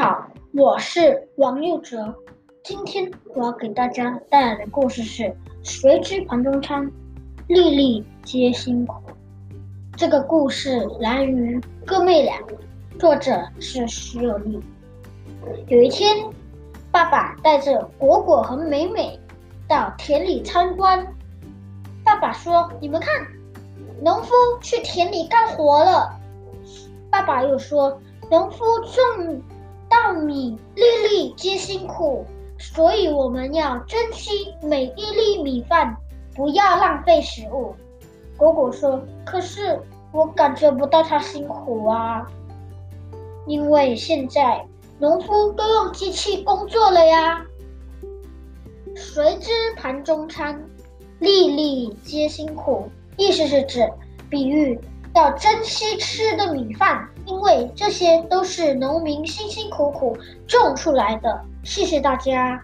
好我是王佑哲，今天我要给大家带来的故事是《谁知盘中餐，粒粒皆辛苦》。这个故事来源于《哥妹俩》，作者是徐有利。有一天，爸爸带着果果和美美到田里参观。爸爸说：“你们看，农夫去田里干活了。”爸爸又说：“农夫种稻米，粒粒皆辛苦，所以我们要珍惜每一粒米饭，不要浪费食物。”果果说：“可是我感觉不到他辛苦啊，因为现在农夫都用机器工作了呀。”谁知盘中餐，粒粒皆辛苦，意思是指比喻。要珍惜吃的米饭，因为这些都是农民辛辛苦苦种出来的。谢谢大家。